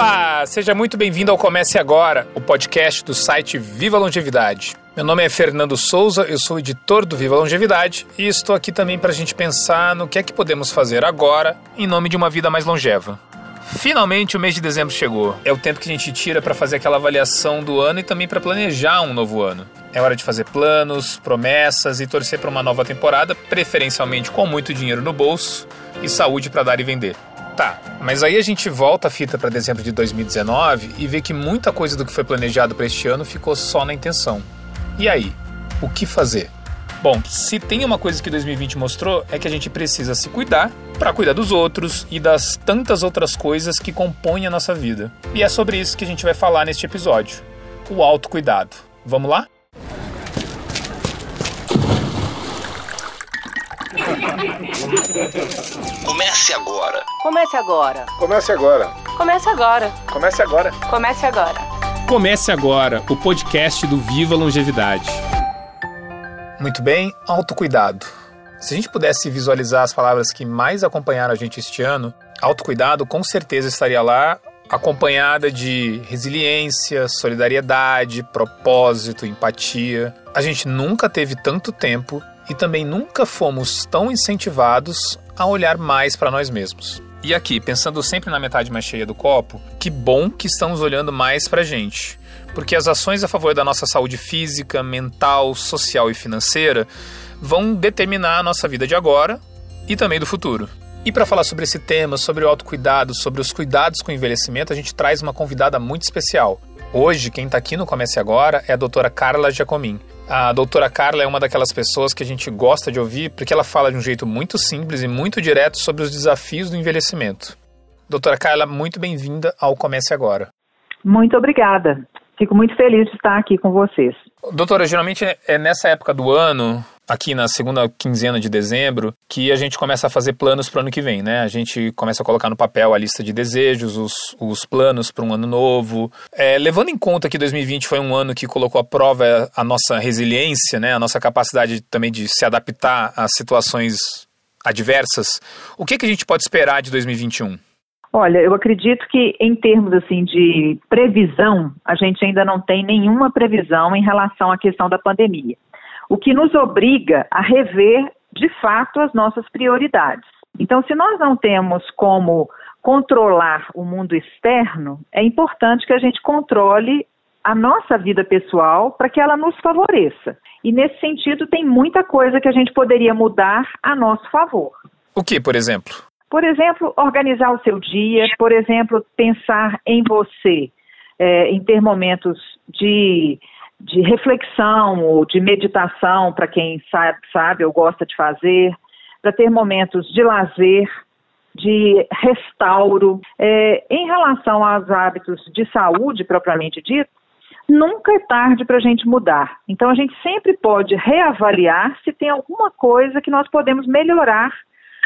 Olá, seja muito bem-vindo ao Comece Agora, o podcast do site Viva Longevidade. Meu nome é Fernando Souza, eu sou editor do Viva Longevidade e estou aqui também para a gente pensar no que é que podemos fazer agora em nome de uma vida mais longeva. Finalmente o mês de dezembro chegou. É o tempo que a gente tira para fazer aquela avaliação do ano e também para planejar um novo ano. É hora de fazer planos, promessas e torcer para uma nova temporada, preferencialmente com muito dinheiro no bolso e saúde para dar e vender. Tá, mas aí a gente volta a fita para dezembro de 2019 e vê que muita coisa do que foi planejado para este ano ficou só na intenção. E aí, o que fazer? Bom, se tem uma coisa que 2020 mostrou é que a gente precisa se cuidar para cuidar dos outros e das tantas outras coisas que compõem a nossa vida. E é sobre isso que a gente vai falar neste episódio: o autocuidado. Vamos lá? Comece agora. Comece agora. Comece agora. Comece agora. Comece agora. Comece agora. Comece agora o podcast do Viva Longevidade. Muito bem, autocuidado. Se a gente pudesse visualizar as palavras que mais acompanharam a gente este ano, autocuidado com certeza estaria lá acompanhada de resiliência, solidariedade, propósito, empatia. A gente nunca teve tanto tempo e também nunca fomos tão incentivados a olhar mais para nós mesmos. E aqui, pensando sempre na metade mais cheia do copo, que bom que estamos olhando mais para a gente, porque as ações a favor da nossa saúde física, mental, social e financeira vão determinar a nossa vida de agora e também do futuro. E para falar sobre esse tema, sobre o autocuidado, sobre os cuidados com o envelhecimento, a gente traz uma convidada muito especial. Hoje, quem está aqui no Comece Agora é a doutora Carla Giacomin. A doutora Carla é uma daquelas pessoas que a gente gosta de ouvir porque ela fala de um jeito muito simples e muito direto sobre os desafios do envelhecimento. Doutora Carla, muito bem-vinda ao Comece Agora. Muito obrigada. Fico muito feliz de estar aqui com vocês. Doutora, geralmente é nessa época do ano aqui na segunda quinzena de dezembro que a gente começa a fazer planos para o ano que vem, né? A gente começa a colocar no papel a lista de desejos, os, os planos para um ano novo. É, levando em conta que 2020 foi um ano que colocou à prova a nossa resiliência, né? A nossa capacidade também de se adaptar a situações adversas, o que, que a gente pode esperar de 2021? Olha, eu acredito que em termos assim de previsão, a gente ainda não tem nenhuma previsão em relação à questão da pandemia o que nos obriga a rever de fato as nossas prioridades. Então, se nós não temos como controlar o mundo externo, é importante que a gente controle a nossa vida pessoal para que ela nos favoreça. E nesse sentido, tem muita coisa que a gente poderia mudar a nosso favor. O que, por exemplo? Por exemplo, organizar o seu dia, por exemplo, pensar em você, é, em ter momentos de de reflexão ou de meditação, para quem sabe, sabe ou gosta de fazer, para ter momentos de lazer, de restauro. É, em relação aos hábitos de saúde propriamente dito, nunca é tarde para a gente mudar. Então a gente sempre pode reavaliar se tem alguma coisa que nós podemos melhorar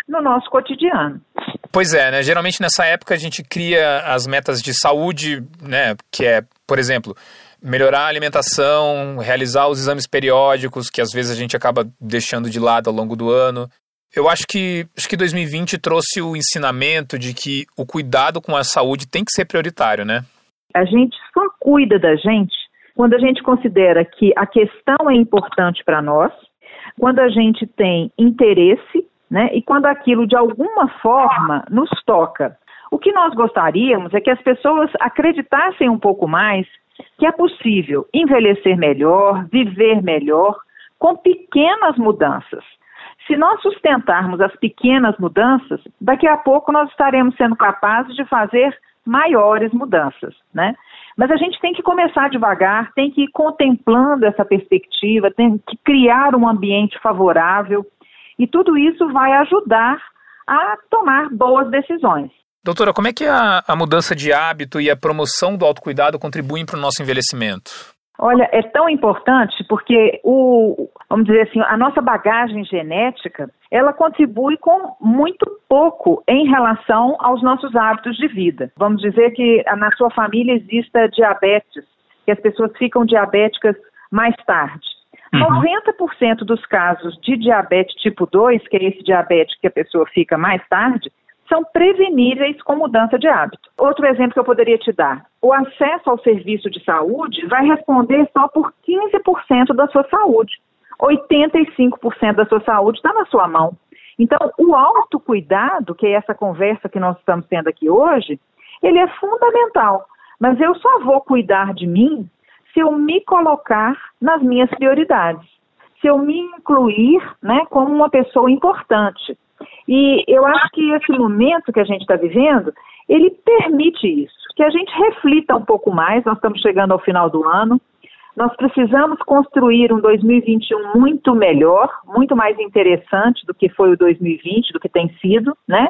no nosso cotidiano. Pois é, né? Geralmente nessa época a gente cria as metas de saúde, né? Que é, por exemplo, melhorar a alimentação, realizar os exames periódicos, que às vezes a gente acaba deixando de lado ao longo do ano. Eu acho que, acho que 2020 trouxe o ensinamento de que o cuidado com a saúde tem que ser prioritário, né? A gente só cuida da gente quando a gente considera que a questão é importante para nós, quando a gente tem interesse, né, e quando aquilo de alguma forma nos toca. O que nós gostaríamos é que as pessoas acreditassem um pouco mais que é possível envelhecer melhor, viver melhor, com pequenas mudanças. Se nós sustentarmos as pequenas mudanças, daqui a pouco nós estaremos sendo capazes de fazer maiores mudanças, né? Mas a gente tem que começar devagar, tem que ir contemplando essa perspectiva, tem que criar um ambiente favorável e tudo isso vai ajudar a tomar boas decisões. Doutora, como é que a, a mudança de hábito e a promoção do autocuidado contribuem para o nosso envelhecimento? Olha, é tão importante porque o, vamos dizer assim, a nossa bagagem genética, ela contribui com muito pouco em relação aos nossos hábitos de vida. Vamos dizer que na sua família exista diabetes, que as pessoas ficam diabéticas mais tarde. Uhum. 90% dos casos de diabetes tipo 2, que é esse diabetes que a pessoa fica mais tarde, são preveníveis com mudança de hábito. Outro exemplo que eu poderia te dar: o acesso ao serviço de saúde vai responder só por 15% da sua saúde. 85% da sua saúde está na sua mão. Então, o autocuidado, que é essa conversa que nós estamos tendo aqui hoje, ele é fundamental. Mas eu só vou cuidar de mim se eu me colocar nas minhas prioridades, se eu me incluir né, como uma pessoa importante. E eu acho que esse momento que a gente está vivendo, ele permite isso, que a gente reflita um pouco mais. Nós estamos chegando ao final do ano. Nós precisamos construir um 2021 muito melhor, muito mais interessante do que foi o 2020, do que tem sido, né?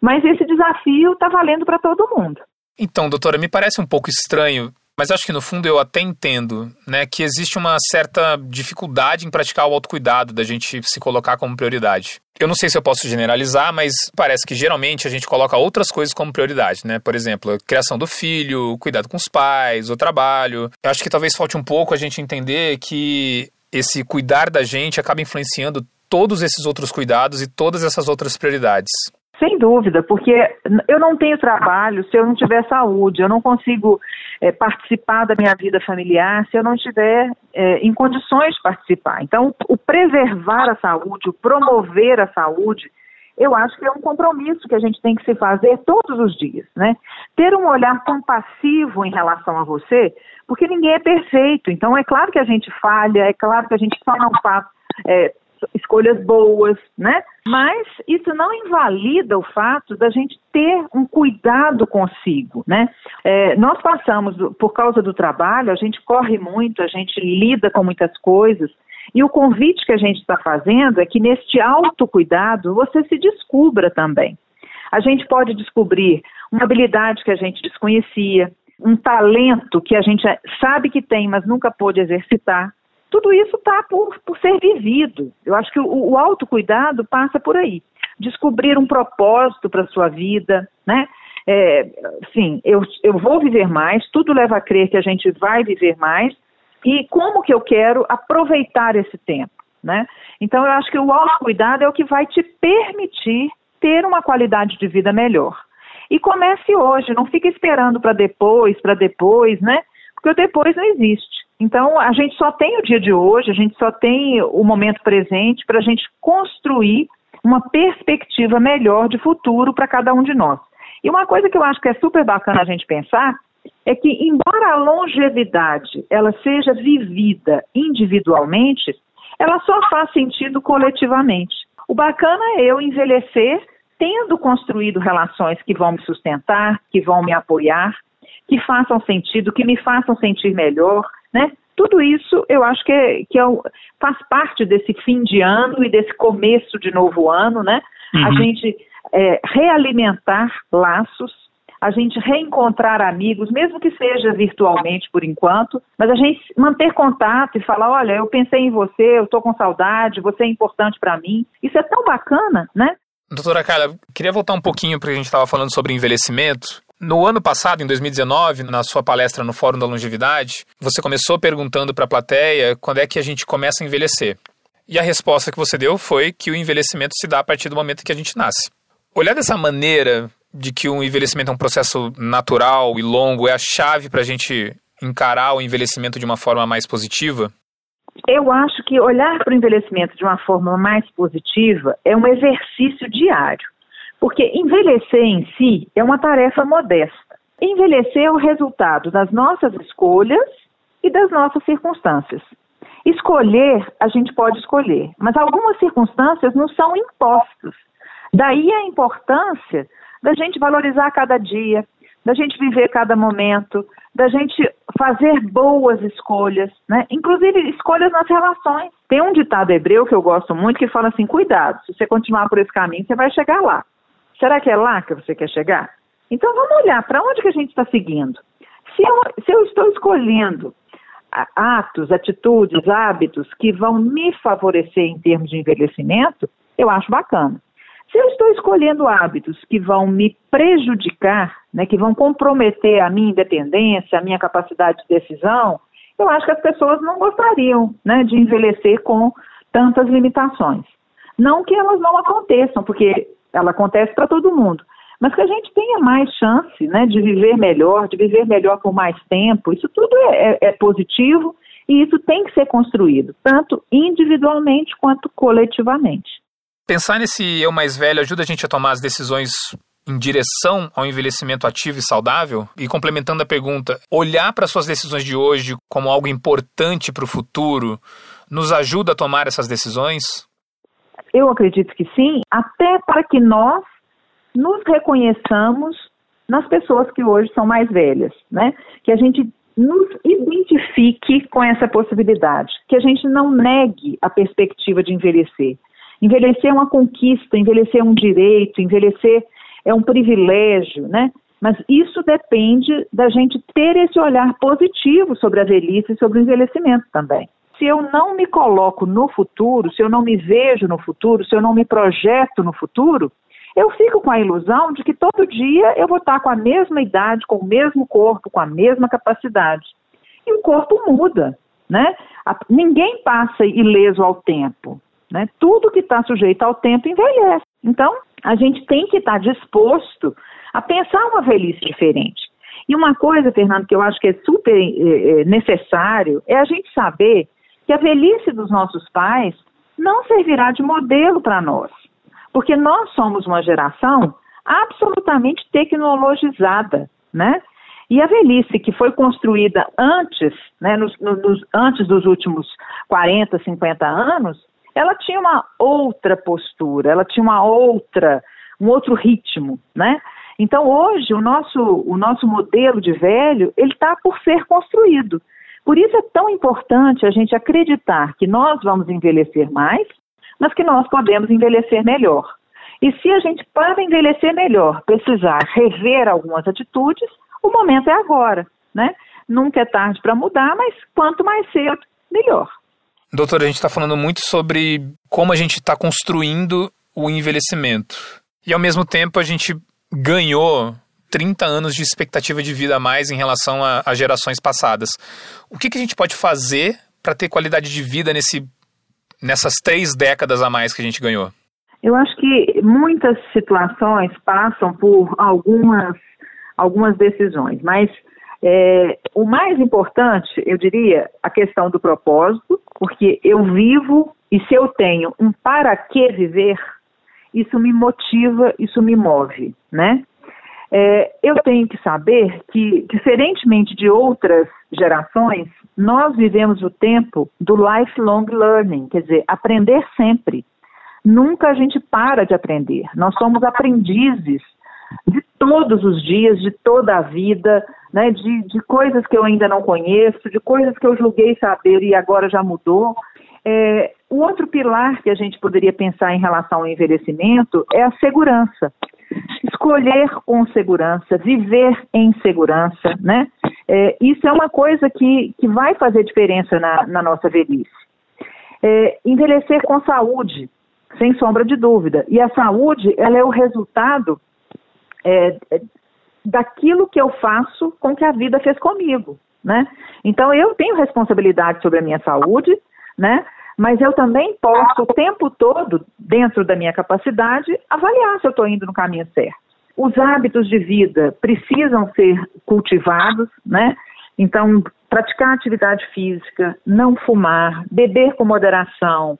Mas esse desafio está valendo para todo mundo. Então, doutora, me parece um pouco estranho mas acho que no fundo eu até entendo, né, que existe uma certa dificuldade em praticar o autocuidado, da gente se colocar como prioridade. Eu não sei se eu posso generalizar, mas parece que geralmente a gente coloca outras coisas como prioridade, né? Por exemplo, a criação do filho, cuidado com os pais, o trabalho. Eu acho que talvez falte um pouco a gente entender que esse cuidar da gente acaba influenciando todos esses outros cuidados e todas essas outras prioridades. Sem dúvida, porque eu não tenho trabalho se eu não tiver saúde, eu não consigo é, participar da minha vida familiar se eu não estiver é, em condições de participar. Então, o preservar a saúde, o promover a saúde, eu acho que é um compromisso que a gente tem que se fazer todos os dias, né? Ter um olhar compassivo em relação a você, porque ninguém é perfeito. Então, é claro que a gente falha, é claro que a gente só não faz é, escolhas boas, né? Mas isso não invalida o fato da gente ter um cuidado consigo, né? É, nós passamos, por causa do trabalho, a gente corre muito, a gente lida com muitas coisas, e o convite que a gente está fazendo é que neste autocuidado você se descubra também. A gente pode descobrir uma habilidade que a gente desconhecia, um talento que a gente sabe que tem, mas nunca pôde exercitar tudo isso está por, por ser vivido. Eu acho que o, o autocuidado passa por aí. Descobrir um propósito para a sua vida, né? É, sim, eu, eu vou viver mais, tudo leva a crer que a gente vai viver mais, e como que eu quero aproveitar esse tempo, né? Então, eu acho que o autocuidado é o que vai te permitir ter uma qualidade de vida melhor. E comece hoje, não fique esperando para depois, para depois, né? Porque o depois não existe. Então, a gente só tem o dia de hoje, a gente só tem o momento presente para a gente construir uma perspectiva melhor de futuro para cada um de nós. E uma coisa que eu acho que é super bacana a gente pensar é que, embora a longevidade ela seja vivida individualmente, ela só faz sentido coletivamente. O bacana é eu envelhecer tendo construído relações que vão me sustentar, que vão me apoiar, que façam sentido, que me façam sentir melhor, né? Tudo isso eu acho que, é, que é, faz parte desse fim de ano e desse começo de novo ano, né? Uhum. A gente é, realimentar laços, a gente reencontrar amigos, mesmo que seja virtualmente por enquanto, mas a gente manter contato e falar, olha, eu pensei em você, eu estou com saudade, você é importante para mim. Isso é tão bacana, né? Doutora Carla, queria voltar um pouquinho para a gente estava falando sobre envelhecimento. No ano passado, em 2019, na sua palestra no Fórum da Longevidade, você começou perguntando para a plateia quando é que a gente começa a envelhecer. E a resposta que você deu foi que o envelhecimento se dá a partir do momento que a gente nasce. Olhar dessa maneira de que o envelhecimento é um processo natural e longo é a chave para a gente encarar o envelhecimento de uma forma mais positiva? Eu acho que olhar para o envelhecimento de uma forma mais positiva é um exercício diário. Porque envelhecer em si é uma tarefa modesta. Envelhecer é o resultado das nossas escolhas e das nossas circunstâncias. Escolher, a gente pode escolher, mas algumas circunstâncias não são impostas. Daí a importância da gente valorizar cada dia, da gente viver cada momento, da gente fazer boas escolhas, né? Inclusive escolhas nas relações. Tem um ditado hebreu que eu gosto muito que fala assim: cuidado, se você continuar por esse caminho, você vai chegar lá. Será que é lá que você quer chegar? Então vamos olhar para onde que a gente está seguindo. Se eu, se eu estou escolhendo atos, atitudes, hábitos que vão me favorecer em termos de envelhecimento, eu acho bacana. Se eu estou escolhendo hábitos que vão me prejudicar, né, que vão comprometer a minha independência, a minha capacidade de decisão, eu acho que as pessoas não gostariam né, de envelhecer com tantas limitações. Não que elas não aconteçam, porque ela acontece para todo mundo. mas que a gente tenha mais chance né, de viver melhor, de viver melhor por mais tempo. Isso tudo é, é, é positivo e isso tem que ser construído, tanto individualmente quanto coletivamente. Pensar nesse eu mais velho ajuda a gente a tomar as decisões em direção ao envelhecimento ativo e saudável? E complementando a pergunta, olhar para suas decisões de hoje como algo importante para o futuro nos ajuda a tomar essas decisões? Eu acredito que sim, até para que nós nos reconheçamos nas pessoas que hoje são mais velhas, né? Que a gente nos identifique com essa possibilidade, que a gente não negue a perspectiva de envelhecer. Envelhecer é uma conquista, envelhecer é um direito, envelhecer é um privilégio, né? Mas isso depende da gente ter esse olhar positivo sobre a velhice e sobre o envelhecimento também. Se eu não me coloco no futuro, se eu não me vejo no futuro, se eu não me projeto no futuro, eu fico com a ilusão de que todo dia eu vou estar com a mesma idade, com o mesmo corpo, com a mesma capacidade. E o corpo muda, né? Ninguém passa ileso ao tempo, né? Tudo que está sujeito ao tempo envelhece. Então, a gente tem que estar disposto a pensar uma velhice diferente. E uma coisa, Fernando, que eu acho que é super é, necessário é a gente saber que a velhice dos nossos pais não servirá de modelo para nós. Porque nós somos uma geração absolutamente tecnologizada, né? E a velhice que foi construída antes, né, nos, nos, antes dos últimos 40, 50 anos, ela tinha uma outra postura, ela tinha uma outra, um outro ritmo, né? Então hoje o nosso, o nosso modelo de velho, ele está por ser construído. Por isso é tão importante a gente acreditar que nós vamos envelhecer mais mas que nós podemos envelhecer melhor. E se a gente, para envelhecer melhor, precisar rever algumas atitudes, o momento é agora, né? Nunca é tarde para mudar, mas quanto mais cedo, melhor. Doutora, a gente está falando muito sobre como a gente está construindo o envelhecimento. E ao mesmo tempo a gente ganhou 30 anos de expectativa de vida a mais em relação a gerações passadas. O que, que a gente pode fazer para ter qualidade de vida nesse nessas três décadas a mais que a gente ganhou? Eu acho que muitas situações passam por algumas, algumas decisões, mas é, o mais importante, eu diria, a questão do propósito, porque eu vivo e se eu tenho um para que viver, isso me motiva, isso me move, né? É, eu tenho que saber que, diferentemente de outras gerações, nós vivemos o tempo do lifelong learning, quer dizer, aprender sempre. Nunca a gente para de aprender. Nós somos aprendizes de todos os dias, de toda a vida, né, de, de coisas que eu ainda não conheço, de coisas que eu julguei saber e agora já mudou. É, o outro pilar que a gente poderia pensar em relação ao envelhecimento é a segurança escolher com segurança, viver em segurança, né? É, isso é uma coisa que, que vai fazer diferença na, na nossa velhice. É, envelhecer com saúde, sem sombra de dúvida. E a saúde, ela é o resultado é daquilo que eu faço com que a vida fez comigo, né? Então, eu tenho responsabilidade sobre a minha saúde, né? mas eu também posso o tempo todo, dentro da minha capacidade, avaliar se eu estou indo no caminho certo. Os hábitos de vida precisam ser cultivados, né? Então, praticar atividade física, não fumar, beber com moderação,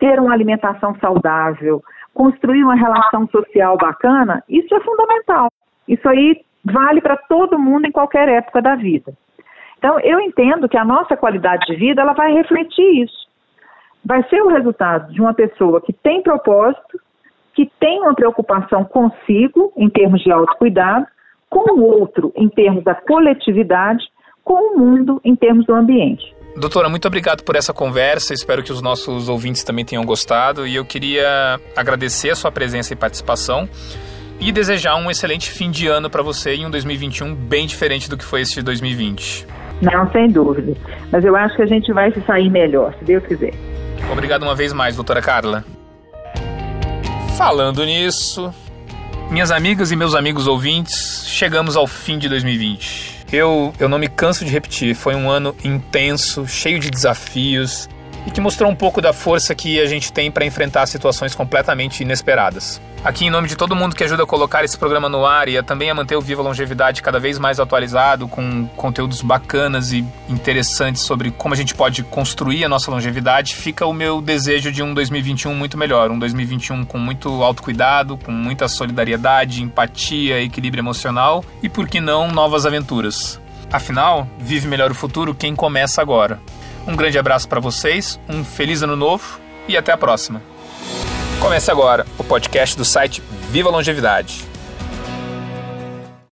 ter uma alimentação saudável, construir uma relação social bacana, isso é fundamental. Isso aí vale para todo mundo em qualquer época da vida. Então, eu entendo que a nossa qualidade de vida ela vai refletir isso vai ser o resultado de uma pessoa que tem propósito, que tem uma preocupação consigo, em termos de autocuidado, com o outro, em termos da coletividade, com o mundo, em termos do ambiente. Doutora, muito obrigado por essa conversa. Espero que os nossos ouvintes também tenham gostado. E eu queria agradecer a sua presença e participação e desejar um excelente fim de ano para você em um 2021 bem diferente do que foi esse de 2020. Não, sem dúvida. Mas eu acho que a gente vai se sair melhor, se Deus quiser. Obrigado uma vez mais, doutora Carla. Falando nisso, minhas amigas e meus amigos ouvintes, chegamos ao fim de 2020. Eu, eu não me canso de repetir, foi um ano intenso, cheio de desafios, e que mostrou um pouco da força que a gente tem para enfrentar situações completamente inesperadas. Aqui, em nome de todo mundo que ajuda a colocar esse programa no ar e a, também a manter o Viva Longevidade cada vez mais atualizado, com conteúdos bacanas e interessantes sobre como a gente pode construir a nossa longevidade, fica o meu desejo de um 2021 muito melhor. Um 2021 com muito autocuidado, com muita solidariedade, empatia, equilíbrio emocional e, por que não, novas aventuras. Afinal, vive melhor o futuro quem começa agora. Um grande abraço para vocês, um feliz ano novo e até a próxima. Comece agora o podcast do site Viva Longevidade.